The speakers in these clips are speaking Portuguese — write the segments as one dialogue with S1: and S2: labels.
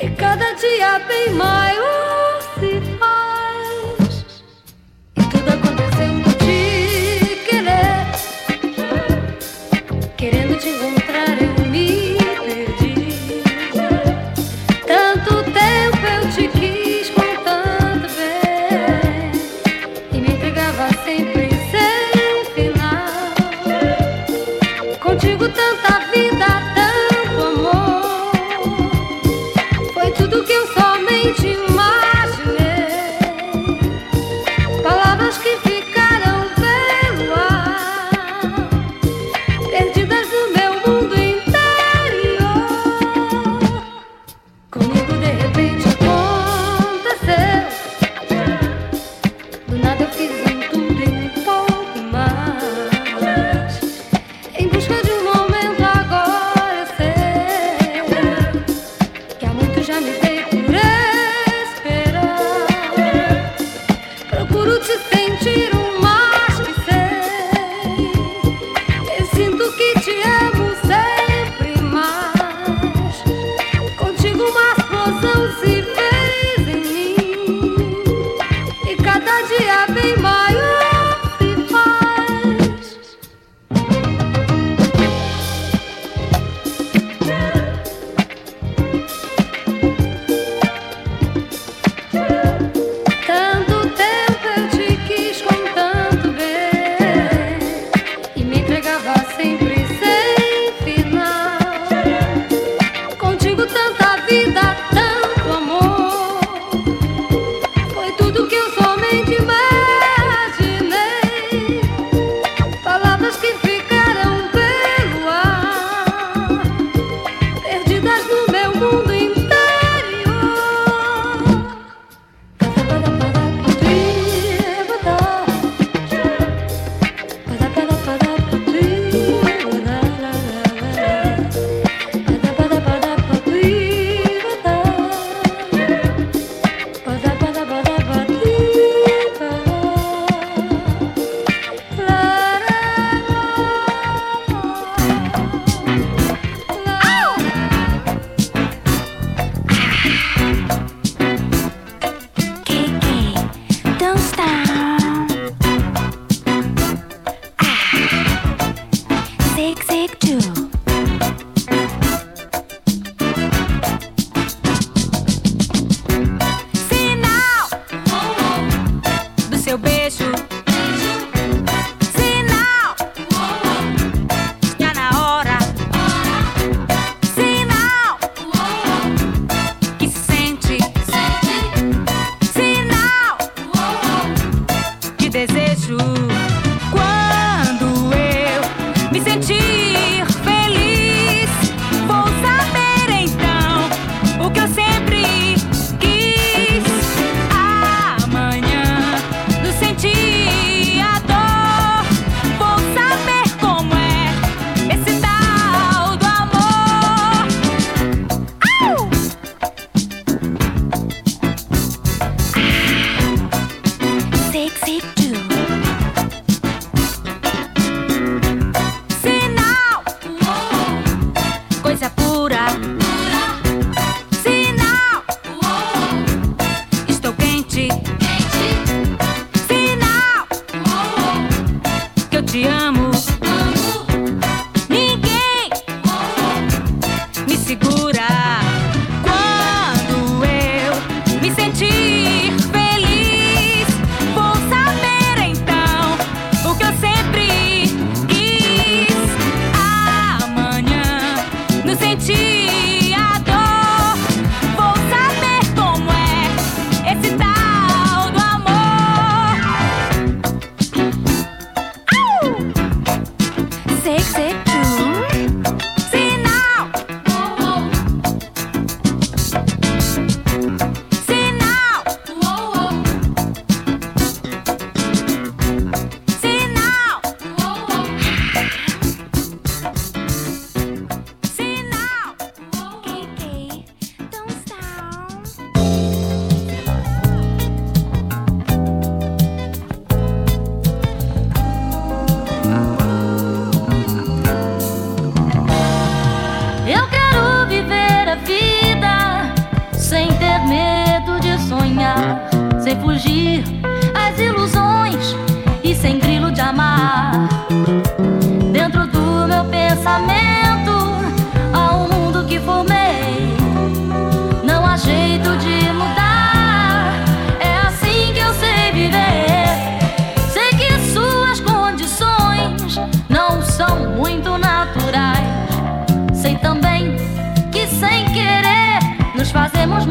S1: E cada dia bem maior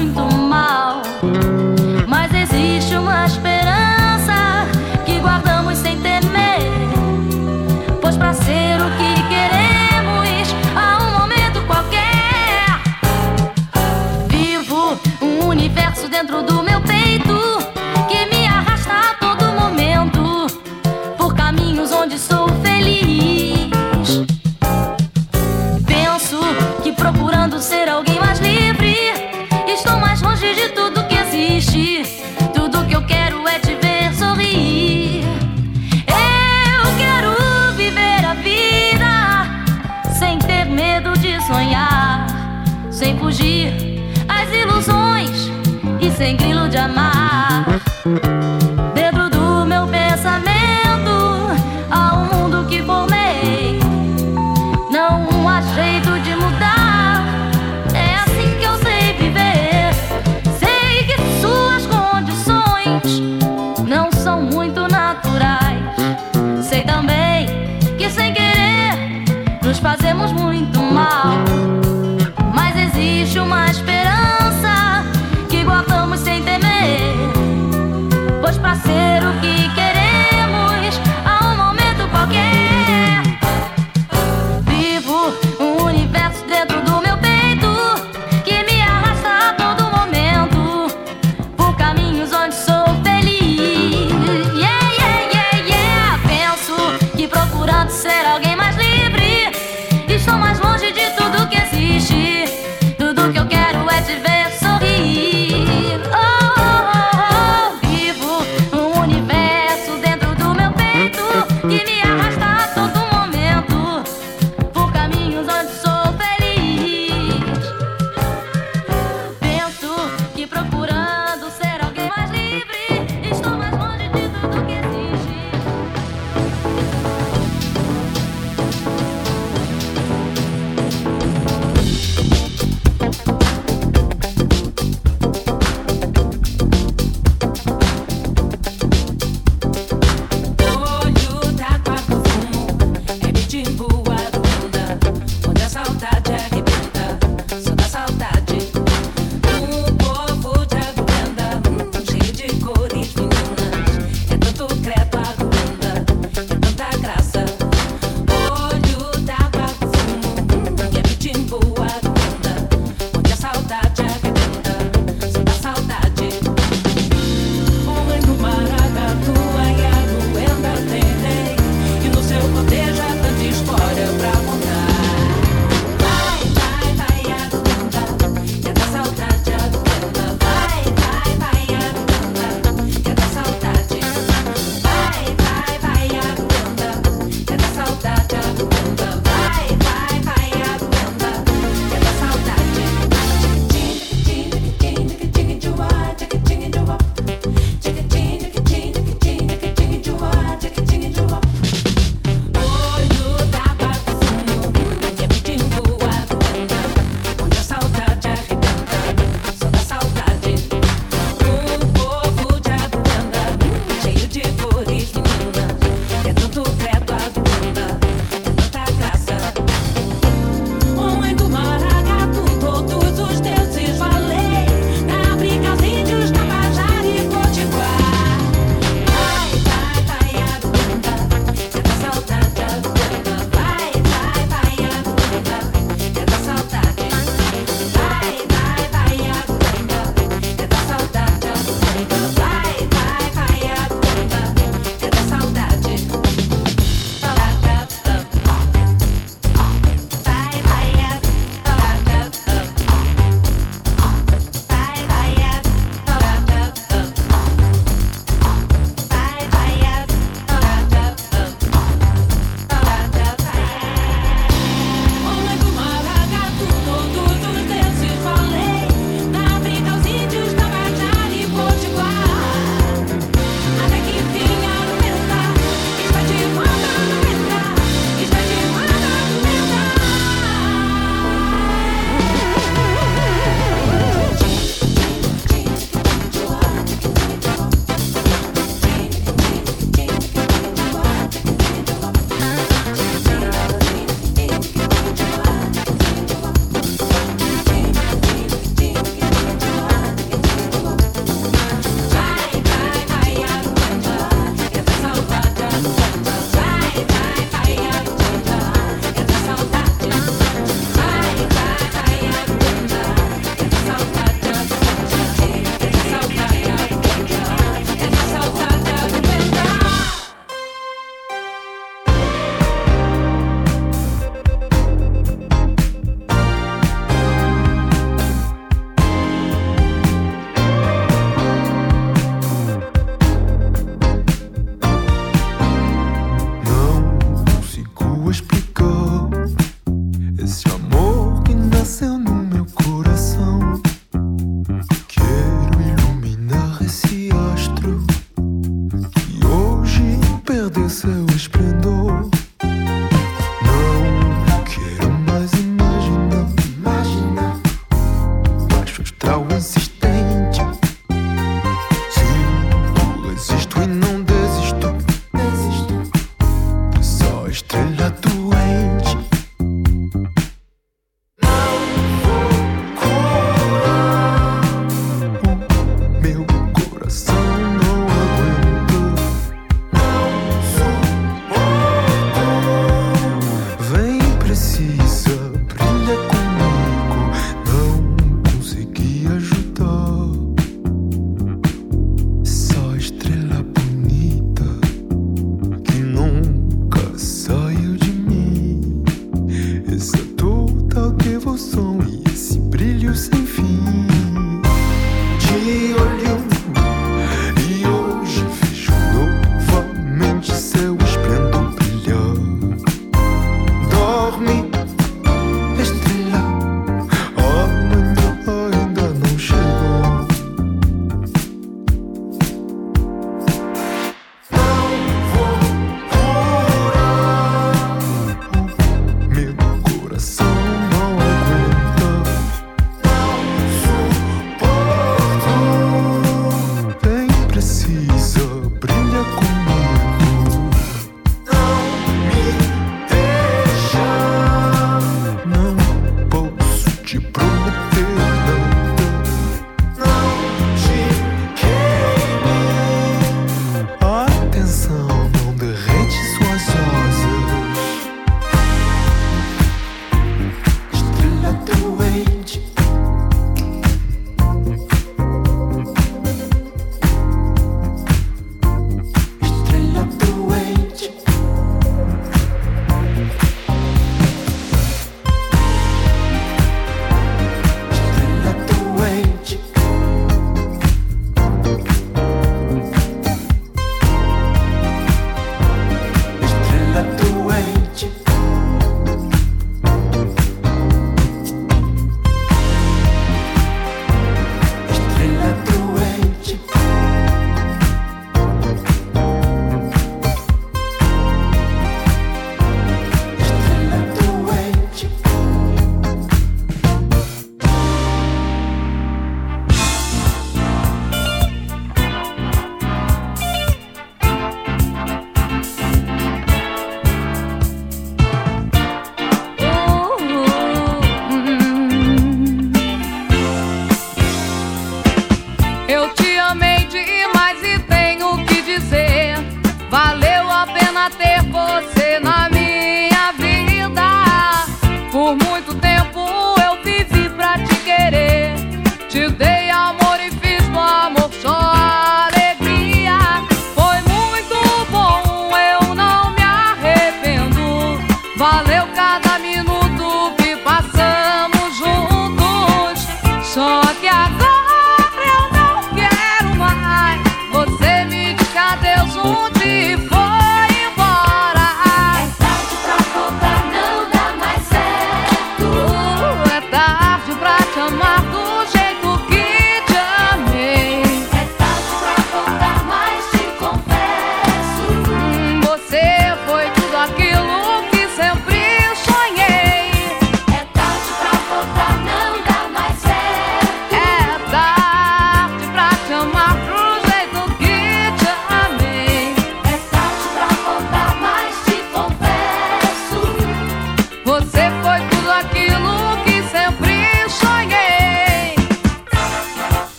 S1: muito mal. Mas existe uma esperança que guardamos sem temer. Pois pra ser o que fazemos muito mal. Mas existe uma esperança que guardamos
S2: sem temer. Pois, pra ser o que queremos.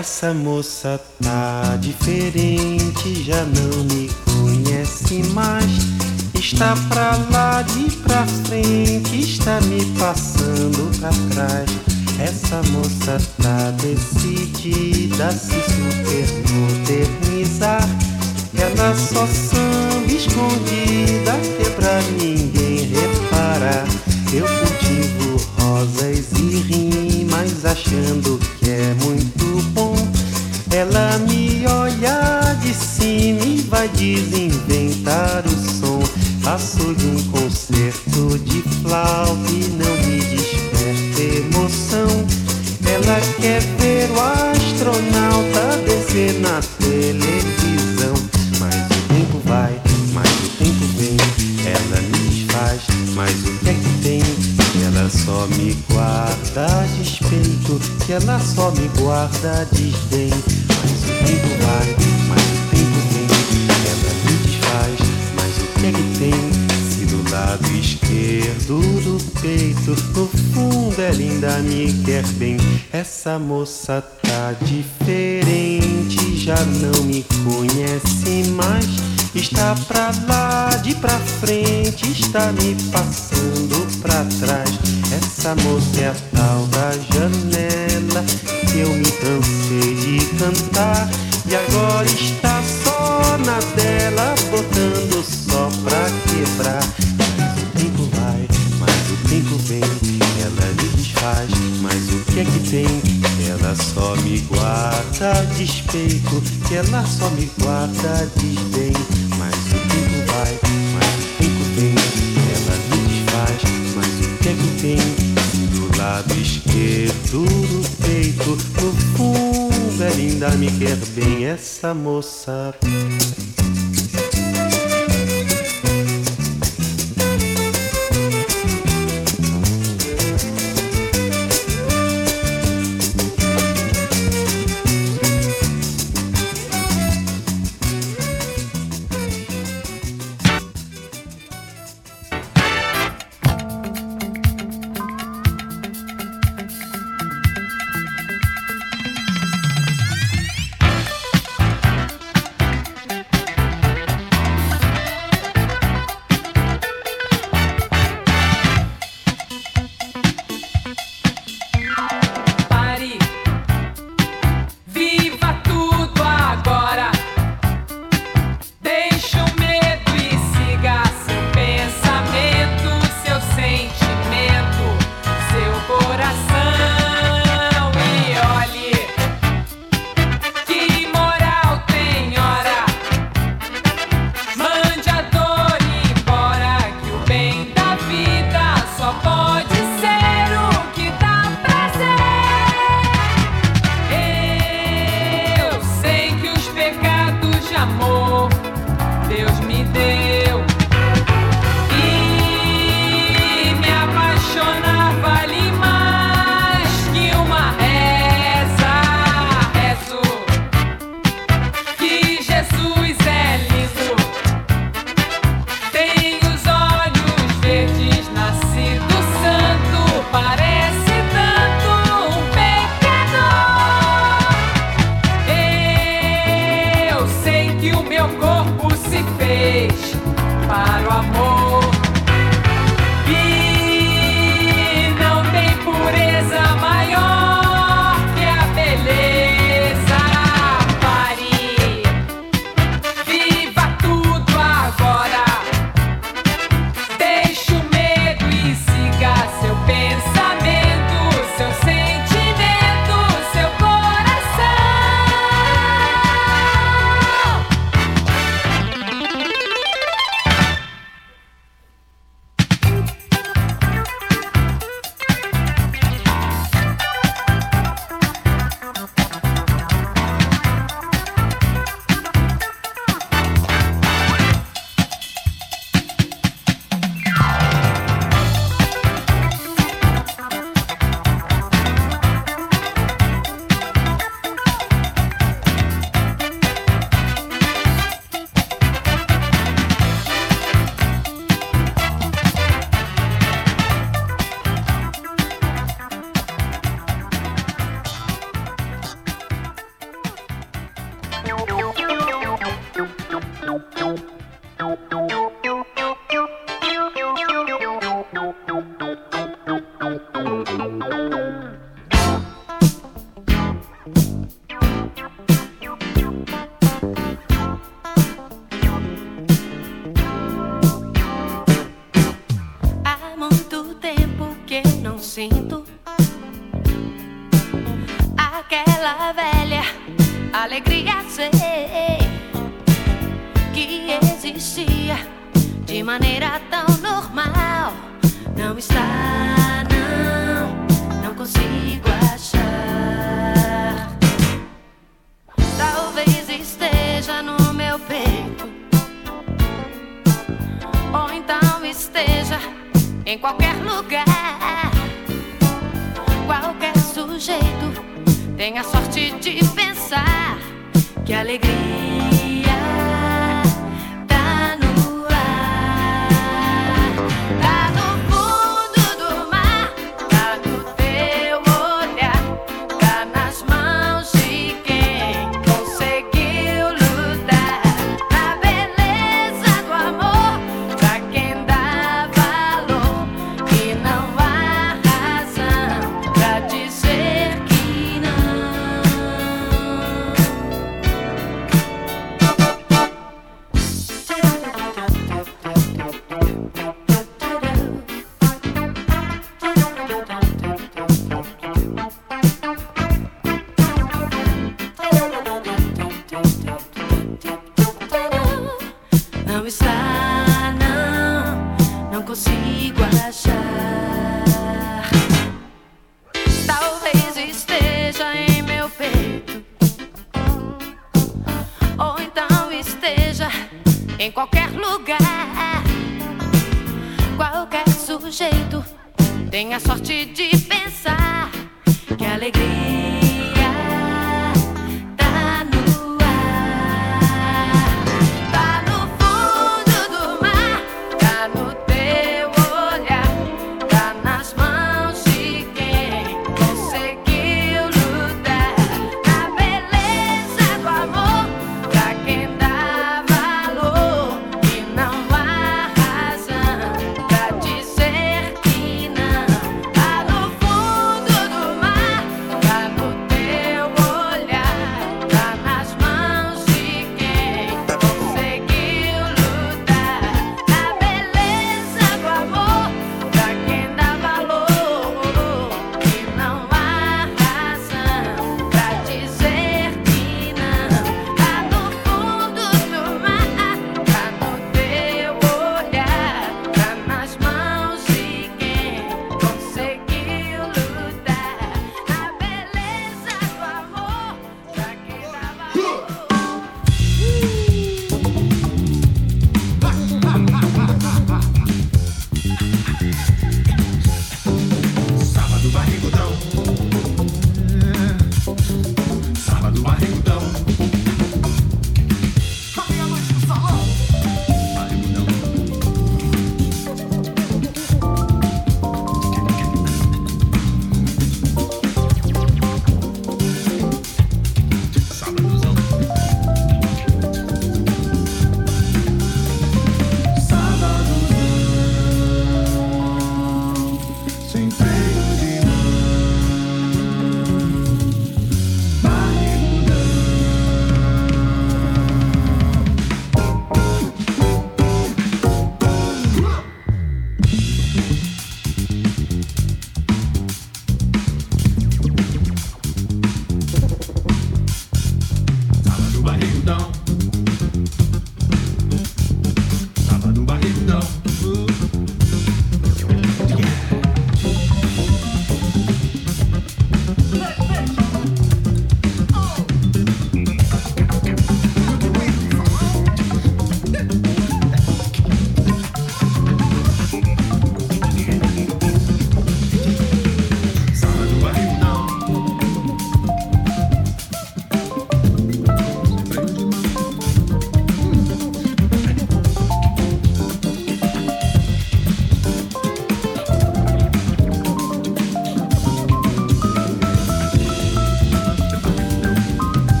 S3: Essa moça tá diferente, já não me conhece mais. Está pra lá de pra frente, está me passando pra trás. Essa moça tá decidida a se super modernizar. Ela só samba escondida, que é pra ninguém reparar. Eu cultivo rosas e rimas achando que é muito bom. Ela me olha de cima e vai desinventar o som. Faço-lhe um concerto de flauta e não me desperta emoção. Ela quer ver o astronauta que ela só me guarda desdém tempo vai, mas o tempo vem. Ela me desfaz, mas o que é que tem? Se do lado esquerdo do peito, no fundo ela ainda me quer bem. Essa moça tá diferente, já não me conhece mais. Está pra lá, de pra frente, está me passando pra trás. Essa moça é a tal da janela que eu me cansei de cantar e agora está só na dela, botando só pra quebrar. Mas o tempo vai, mas o tempo vem, ela me desfaz, mas o que é que tem? Ela só me guarda despeito, que ela só me guarda desdém. Mas o tempo vai, mas o tempo vem, ela me desfaz, mas o que é que tem? Do lado esquerdo do peito, no fundo ainda me quer bem, essa moça.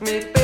S4: me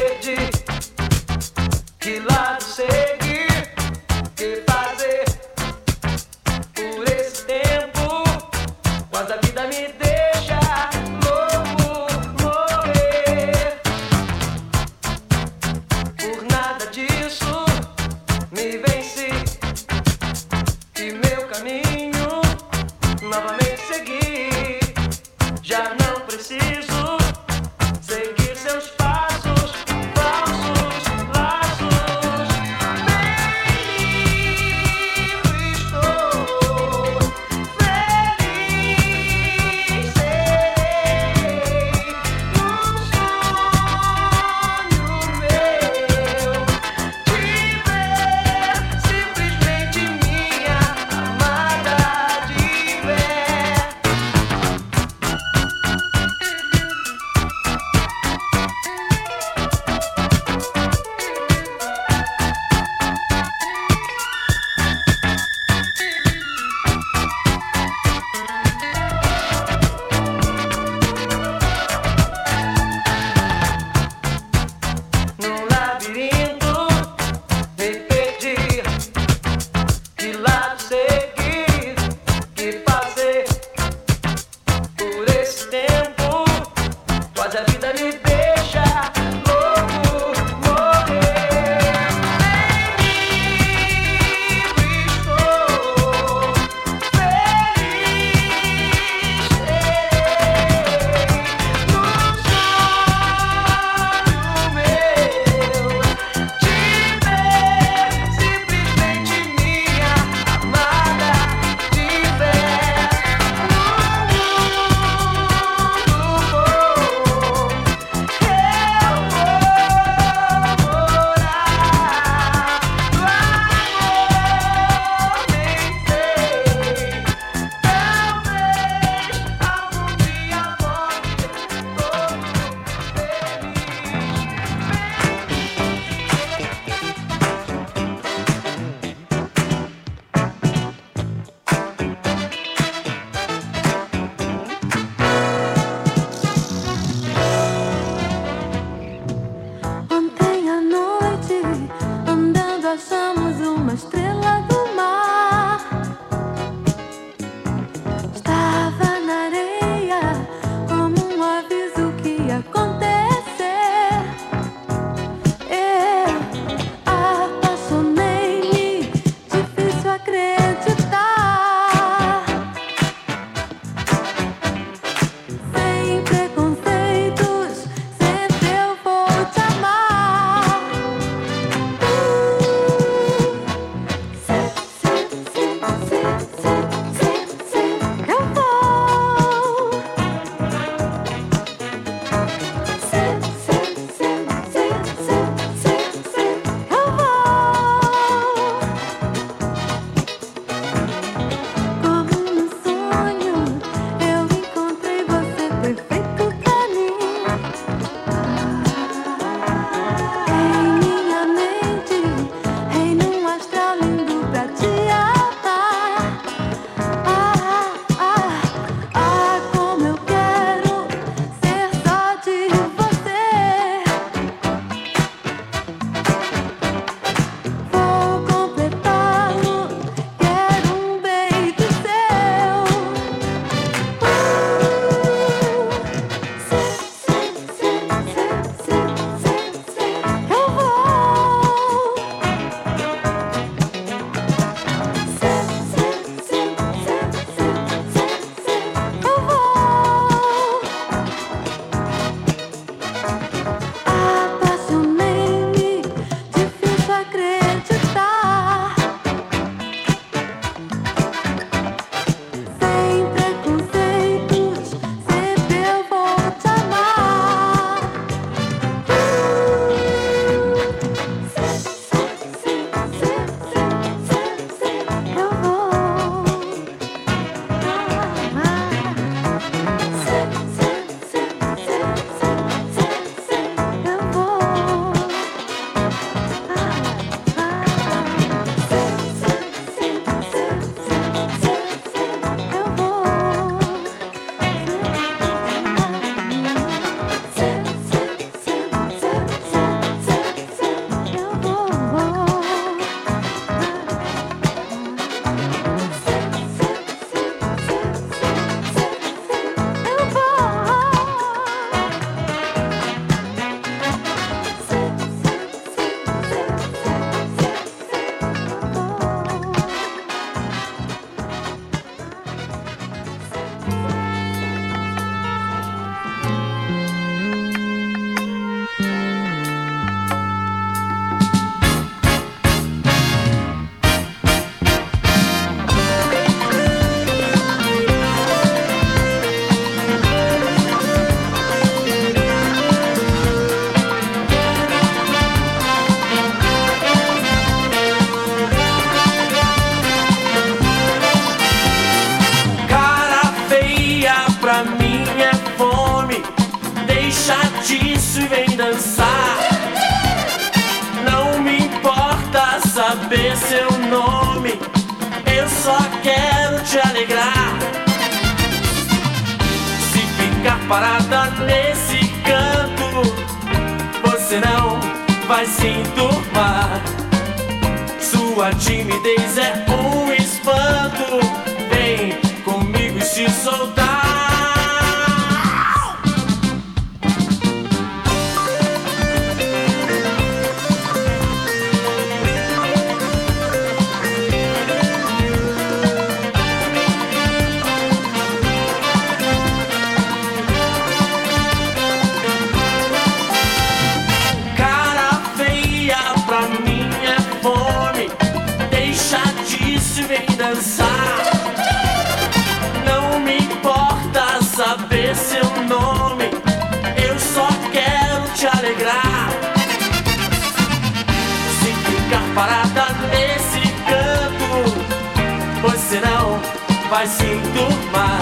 S4: vai se enturmar.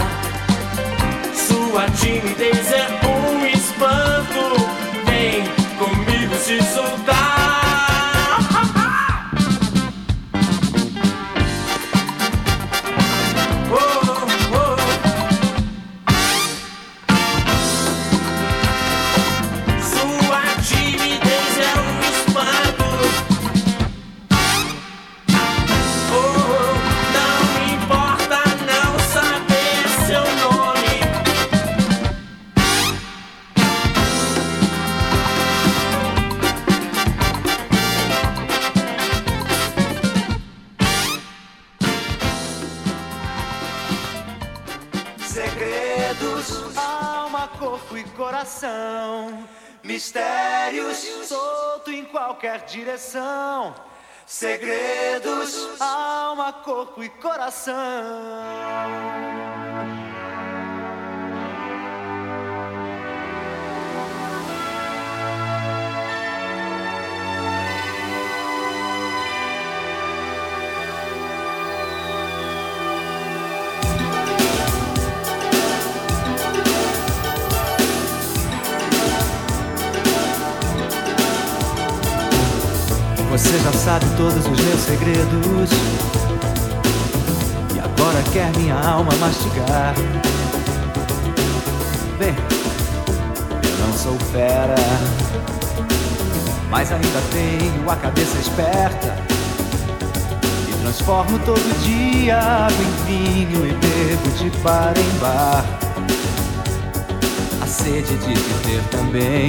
S4: Sua timidez é um espanto, vem comigo se soltar.
S5: Segredos, alma, corpo e coração. Sabe todos os meus segredos. E agora quer minha alma mastigar. Bem, eu não sou fera, mas ainda tenho a cabeça esperta. E transformo todo dia água em vinho e bebo de bar em bar. A sede de te ter também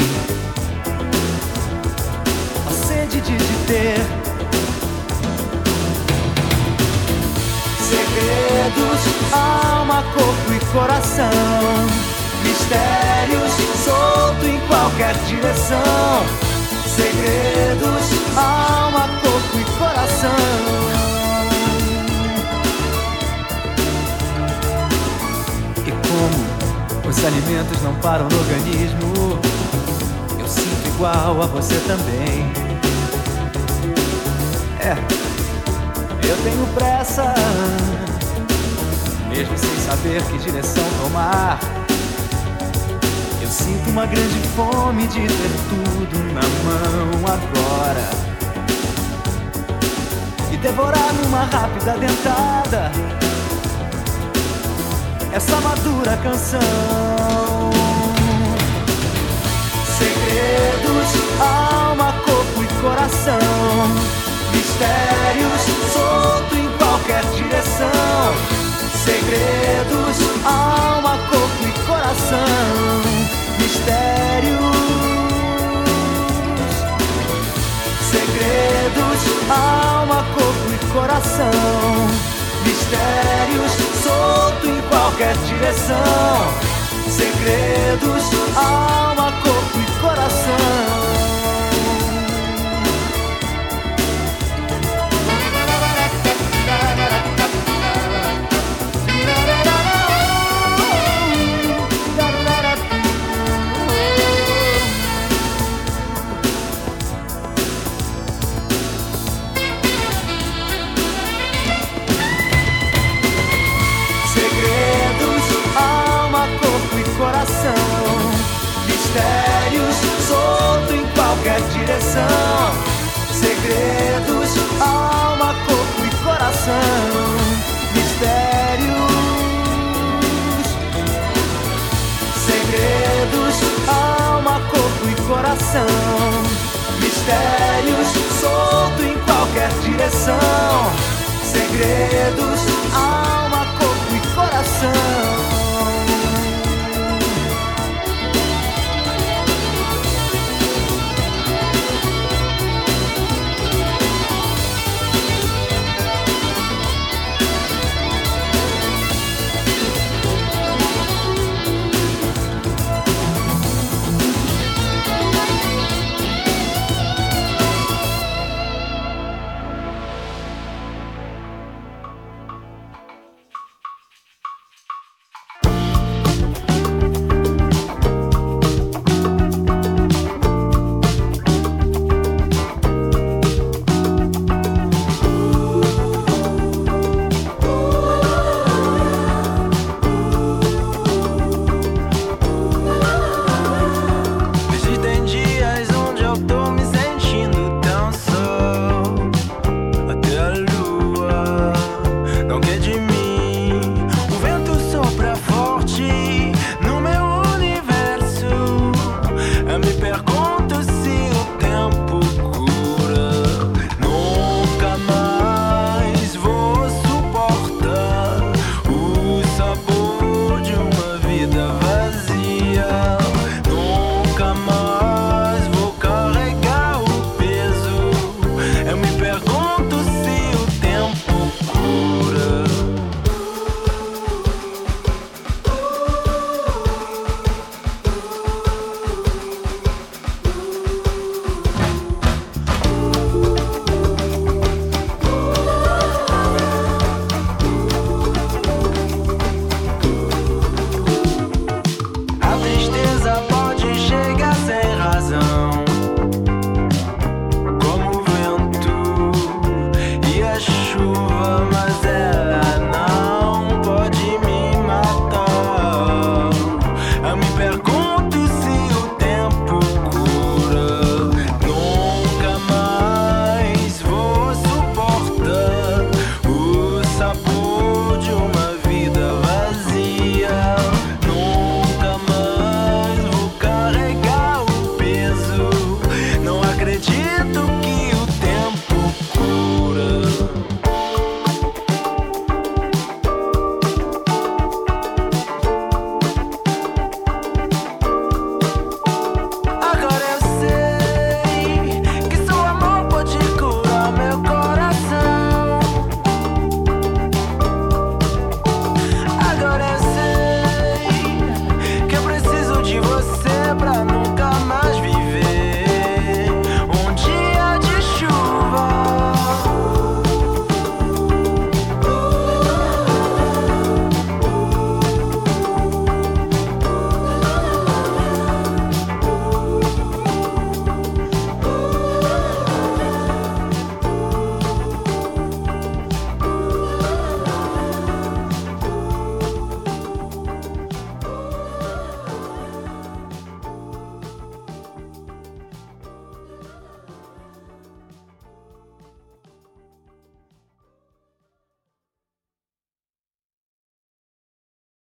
S5: de te ter. Segredos, alma, corpo e coração. Mistérios solto em qualquer direção. Segredos, alma, corpo e coração. E como os alimentos não param no organismo, eu sinto igual a você também. É, eu tenho pressa, mesmo sem saber que direção tomar. Eu sinto uma grande fome de ter tudo na mão agora e devorar numa rápida dentada essa madura canção. Coração. Mistérios solto em qualquer direção. Segredos, alma, corpo e coração. proteção. Segredos, alma, corpo e coração. Mistérios. Segredos, alma, corpo e coração. Mistérios, solto em qualquer direção. Segredos.